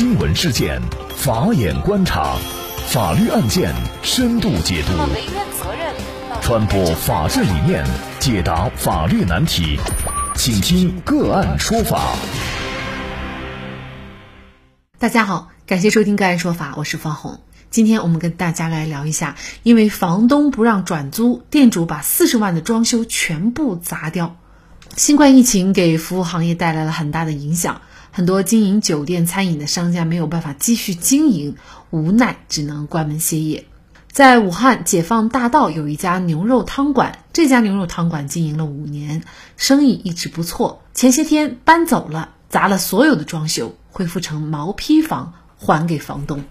新闻事件，法眼观察，法律案件深度解读，传播法治理念，解答法律难题，请听个案说法。大家好，感谢收听个案说法，我是方红。今天我们跟大家来聊一下，因为房东不让转租，店主把四十万的装修全部砸掉。新冠疫情给服务行业带来了很大的影响，很多经营酒店、餐饮的商家没有办法继续经营，无奈只能关门歇业。在武汉解放大道有一家牛肉汤馆，这家牛肉汤馆经营了五年，生意一直不错。前些天搬走了，砸了所有的装修，恢复成毛坯房还给房东。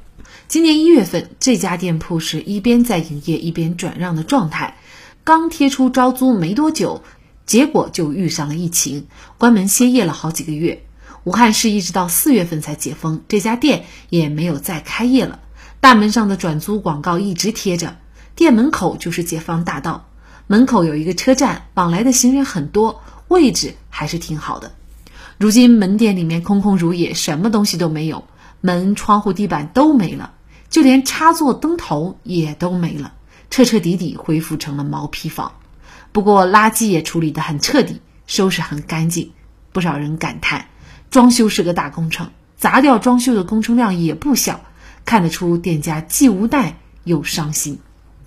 今年一月份，这家店铺是一边在营业一边转让的状态，刚贴出招租没多久。结果就遇上了疫情，关门歇业了好几个月。武汉市一直到四月份才解封，这家店也没有再开业了。大门上的转租广告一直贴着，店门口就是解放大道，门口有一个车站，往来的行人很多，位置还是挺好的。如今门店里面空空如也，什么东西都没有，门、窗户、地板都没了，就连插座、灯头也都没了，彻彻底底恢复成了毛坯房。不过垃圾也处理得很彻底，收拾很干净。不少人感叹，装修是个大工程，砸掉装修的工程量也不小，看得出店家既无奈又伤心。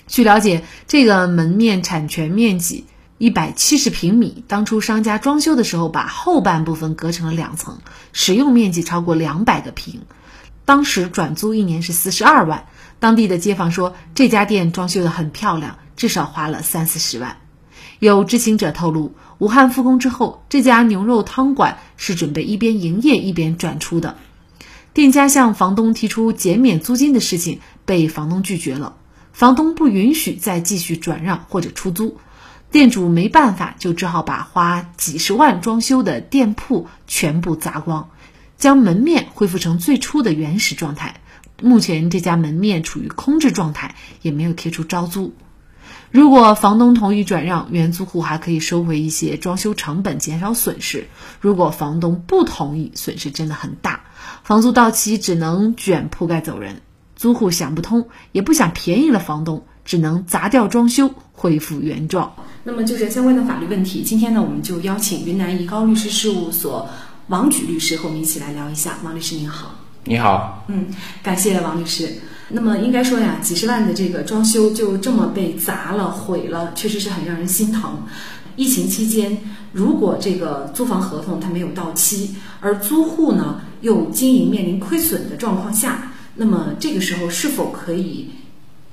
据了解，这个门面产权面积一百七十平米，当初商家装修的时候把后半部分隔成了两层，使用面积超过两百个平，当时转租一年是四十二万。当地的街坊说，这家店装修得很漂亮，至少花了三四十万。有知情者透露，武汉复工之后，这家牛肉汤馆是准备一边营业一边转出的。店家向房东提出减免租金的事情，被房东拒绝了。房东不允许再继续转让或者出租，店主没办法，就只好把花几十万装修的店铺全部砸光，将门面恢复成最初的原始状态。目前这家门面处于空置状态，也没有贴出招租。如果房东同意转让，原租户还可以收回一些装修成本，减少损失。如果房东不同意，损失真的很大，房租到期只能卷铺盖走人。租户想不通，也不想便宜了房东，只能砸掉装修，恢复原状。那么，就是相关的法律问题，今天呢，我们就邀请云南怡高律师事务所王举律师和我们一起来聊一下。王律师您好，你好，嗯，感谢王律师。那么应该说呀，几十万的这个装修就这么被砸了、毁了，确实是很让人心疼。疫情期间，如果这个租房合同它没有到期，而租户呢又经营面临亏损的状况下，那么这个时候是否可以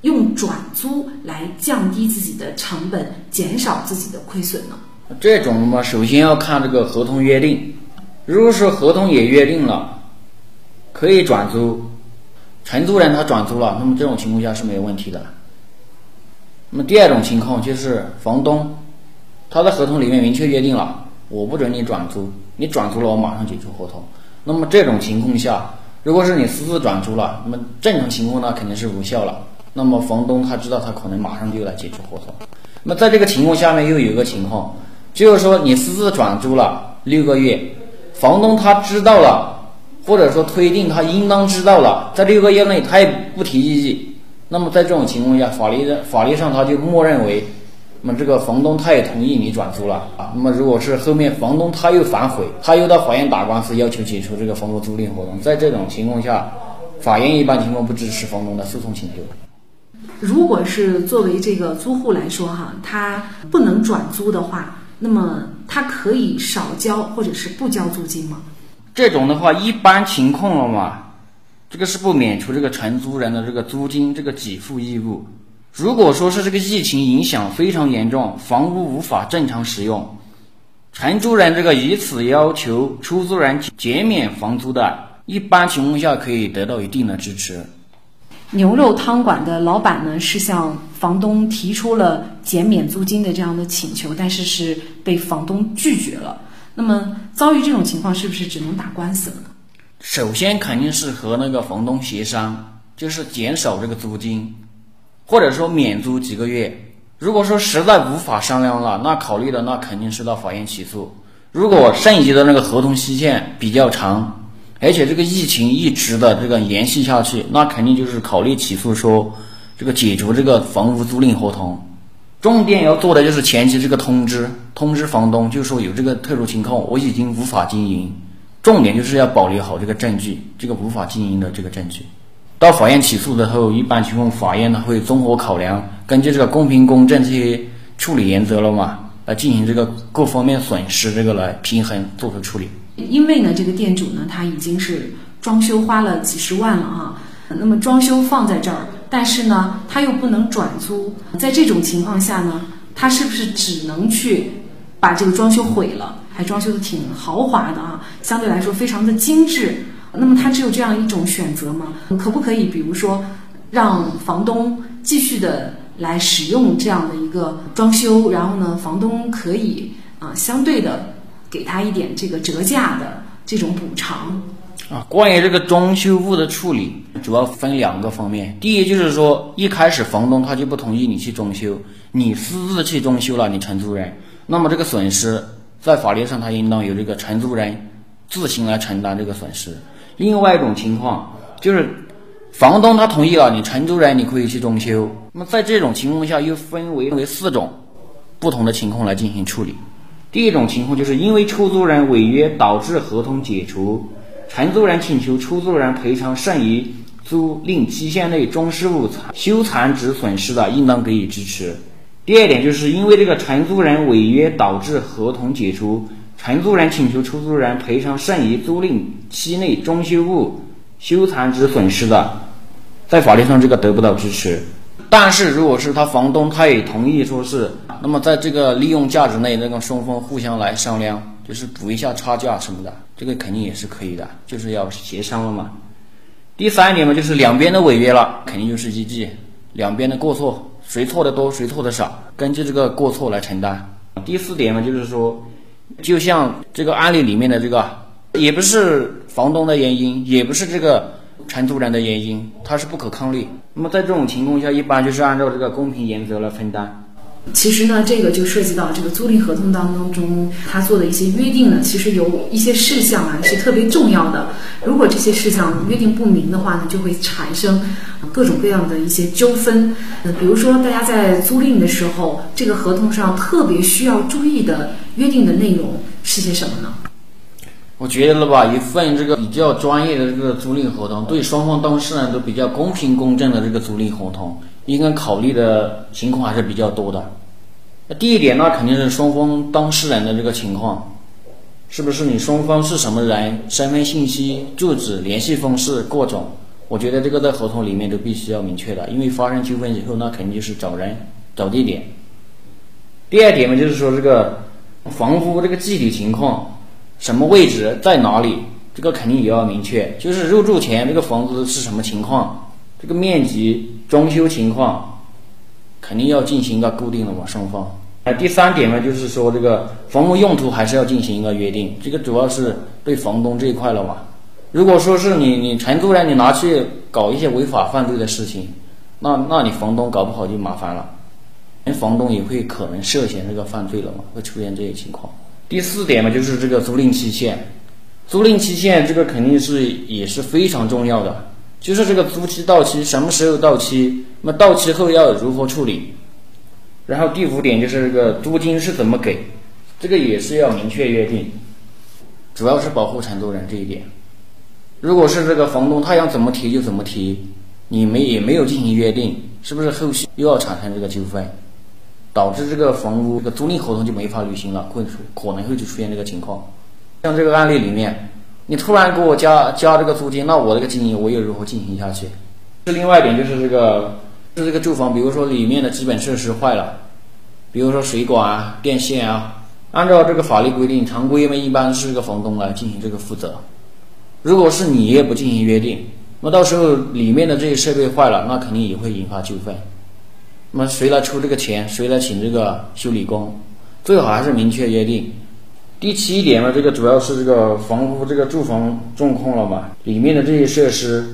用转租来降低自己的成本，减少自己的亏损呢？这种嘛，首先要看这个合同约定。如果说合同也约定了，可以转租。承租人他转租了，那么这种情况下是没有问题的。那么第二种情况就是房东，他的合同里面明确约定了，我不准你转租，你转租了我马上解除合同。那么这种情况下，如果是你私自转租了，那么正常情况呢肯定是无效了。那么房东他知道他可能马上就来解除合同。那么在这个情况下面又有一个情况，就是说你私自转租了六个月，房东他知道了。或者说推定他应当知道了，在六个月内他也不提异议，那么在这种情况下，法律的法律上他就默认为，那么这个房东他也同意你转租了啊。那么如果是后面房东他又反悔，他又到法院打官司要求解除这个房屋租赁合同，在这种情况下，法院一般情况不支持房东的诉讼请求。如果是作为这个租户来说哈，他不能转租的话，那么他可以少交或者是不交租金吗？这种的话，一般情况了嘛，这个是不免除这个承租人的这个租金这个给付义务。如果说是这个疫情影响非常严重，房屋无法正常使用，承租人这个以此要求出租人减免房租的，一般情况下可以得到一定的支持。牛肉汤馆的老板呢，是向房东提出了减免租金的这样的请求，但是是被房东拒绝了。那么遭遇这种情况，是不是只能打官司了呢？首先肯定是和那个房东协商，就是减少这个租金，或者说免租几个月。如果说实在无法商量了，那考虑的那肯定是到法院起诉。如果剩余的那个合同期限比较长，而且这个疫情一直的这个延续下去，那肯定就是考虑起诉说这个解除这个房屋租赁合同。重点要做的就是前期这个通知，通知房东，就说有这个特殊情况，我已经无法经营。重点就是要保留好这个证据，这个无法经营的这个证据。到法院起诉的时候，一般情况法院呢会综合考量，根据这个公平公正这些处理原则了嘛，来进行这个各方面损失这个来平衡做出处理。因为呢，这个店主呢他已经是装修花了几十万了啊，那么装修放在这儿。但是呢，他又不能转租，在这种情况下呢，他是不是只能去把这个装修毁了？还装修的挺豪华的啊，相对来说非常的精致。那么他只有这样一种选择吗？可不可以，比如说让房东继续的来使用这样的一个装修，然后呢，房东可以啊相对的给他一点这个折价的这种补偿？啊，关于这个装修物的处理，主要分两个方面。第一就是说，一开始房东他就不同意你去装修，你私自去装修了，你承租人，那么这个损失在法律上他应当由这个承租人自行来承担这个损失。另外一种情况就是，房东他同意了，你承租人你可以去装修。那么在这种情况下，又分为为四种不同的情况来进行处理。第一种情况就是因为出租人违约导致合同解除。承租人请求出租人赔偿剩余租赁期限内装饰物残修残值损失的，应当给予支持。第二点，就是因为这个承租人违约导致合同解除，承租人请求出租人赔偿剩余租赁期内装修物修残值损失的，在法律上这个得不到支持。但是如果是他房东他也同意说是，那么在这个利用价值内，那个双方互相来商量。就是补一下差价什么的，这个肯定也是可以的，就是要协商了嘛。第三点嘛，就是两边的违约了，肯定就是依据两边的过错，谁错的多，谁错的少，根据这个过错来承担。第四点嘛，就是说，就像这个案例里面的这个，也不是房东的原因，也不是这个承租人的原因，它是不可抗力。那么在这种情况下，一般就是按照这个公平原则来分担。其实呢，这个就涉及到这个租赁合同当中他做的一些约定呢，其实有一些事项啊是特别重要的。如果这些事项约定不明的话呢，就会产生各种各样的一些纠纷。呃，比如说大家在租赁的时候，这个合同上特别需要注意的约定的内容是些什么呢？我觉得吧，一份这个比较专业的这个租赁合同，对双方当事人都比较公平公正的这个租赁合同，应该考虑的情况还是比较多的。那第一点，那肯定是双方当事人的这个情况，是不是你双方是什么人，身份信息、住址、联系方式各种，我觉得这个在合同里面都必须要明确的，因为发生纠纷以后，那肯定就是找人、找地点。第二点嘛，就是说这个房屋这个具体情况，什么位置在哪里，这个肯定也要明确，就是入住前这个房子是什么情况，这个面积、装修情况，肯定要进行一个固定的嘛，双方。呃，第三点呢，就是说这个房屋用途还是要进行一个约定，这个主要是对房东这一块了嘛。如果说是你你承租人你拿去搞一些违法犯罪的事情，那那你房东搞不好就麻烦了，连房东也会可能涉嫌这个犯罪了嘛，会出现这些情况。第四点嘛，就是这个租赁期限，租赁期限这个肯定是也是非常重要的，就是这个租期到期什么时候到期，那么到期后要如何处理。然后第五点就是这个租金是怎么给，这个也是要明确约定，主要是保护承租人这一点。如果是这个房东他想怎么提就怎么提，你们也没有进行约定，是不是后续又要产生这个纠纷，导致这个房屋这个租赁合同就没法履行了，会可能会就出现这个情况。像这个案例里面，你突然给我加加这个租金，那我这个经营我又如何进行下去？是另外一点就是这个。是这个住房，比如说里面的基本设施坏了，比如说水管啊、电线啊，按照这个法律规定，常规嘛一般是这个房东来进行这个负责。如果是你也不进行约定，那到时候里面的这些设备坏了，那肯定也会引发纠纷。那么谁来出这个钱？谁来请这个修理工？最好还是明确约定。第七点嘛，这个主要是这个房屋这个住房状况了嘛，里面的这些设施。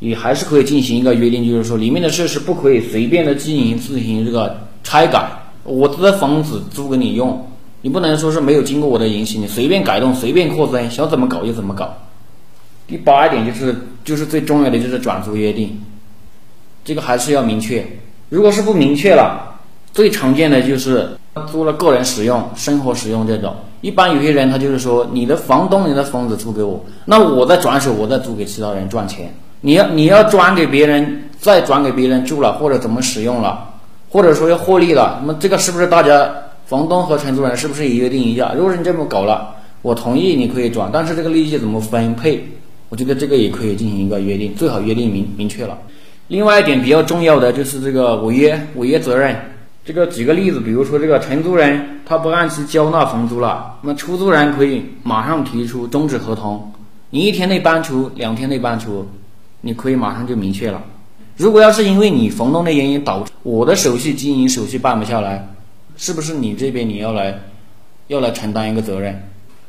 你还是可以进行一个约定，就是说里面的设施不可以随便的进行自行这个拆改。我的房子租给你用，你不能说是没有经过我的允许，你随便改动、随便扩增，想怎么搞就怎么搞。第八点就是就是最重要的就是转租约定，这个还是要明确。如果是不明确了，最常见的就是租了个人使用、生活使用这种。一般有些人他就是说，你的房东你的房子租给我，那我再转手，我再租给其他人赚钱。你要你要转给别人，再转给别人住了或者怎么使用了，或者说要获利了，那么这个是不是大家房东和承租人是不是也约定一下？如果是你这么搞了，我同意你可以转，但是这个利息怎么分配？我觉得这个也可以进行一个约定，最好约定明明确了。另外一点比较重要的就是这个违约违约责任。这个举个例子，比如说这个承租人他不按期交纳房租了，那出租人可以马上提出终止合同。你一天内搬出，两天内搬出，你可以马上就明确了。如果要是因为你房东的原因导致我的手续经营手续办不下来，是不是你这边你要来要来承担一个责任？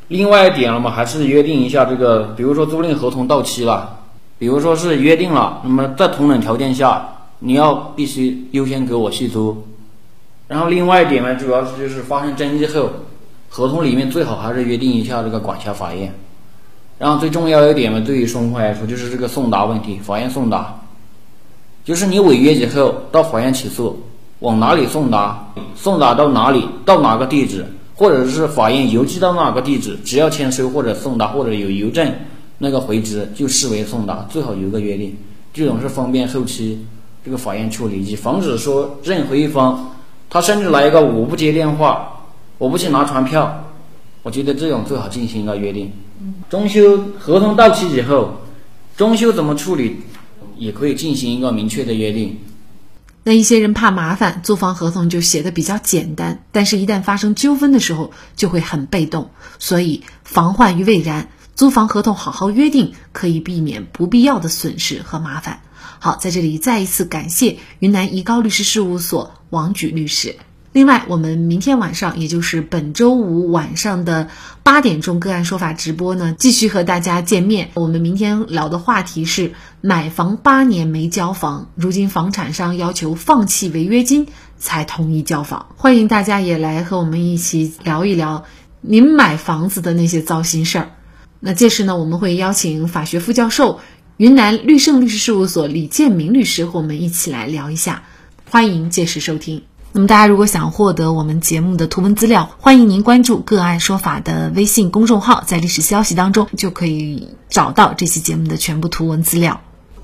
另外一点了嘛，还是约定一下这个，比如说租赁合同到期了，比如说是约定了，那么在同等条件下，你要必须优先给我续租。然后另外一点呢，主要是就是发生争议后，合同里面最好还是约定一下这个管辖法院。然后最重要一点呢，对于双方来说就是这个送达问题，法院送达，就是你违约以后到法院起诉，往哪里送达，送达到哪里，到哪个地址。或者是法院邮寄到哪个地址，只要签收或者送达或者有邮政那个回执，就视为送达，最好有个约定，这种是方便后期这个法院处理，以防止说任何一方他甚至来一个我不接电话，我不去拿传票，我觉得这种最好进行一个约定。装修合同到期以后，装修怎么处理，也可以进行一个明确的约定。那一些人怕麻烦，租房合同就写的比较简单，但是，一旦发生纠纷的时候，就会很被动。所以，防患于未然，租房合同好好约定，可以避免不必要的损失和麻烦。好，在这里再一次感谢云南怡高律师事务所王举律师。另外，我们明天晚上，也就是本周五晚上的八点钟，个案说法直播呢，继续和大家见面。我们明天聊的话题是买房八年没交房，如今房产商要求放弃违约金才同意交房。欢迎大家也来和我们一起聊一聊您买房子的那些糟心事儿。那届时呢，我们会邀请法学副教授、云南绿盛律师事务所李建明律师和我们一起来聊一下。欢迎届时收听。那么大家如果想获得我们节目的图文资料，欢迎您关注“个案说法”的微信公众号，在历史消息当中就可以找到这期节目的全部图文资料。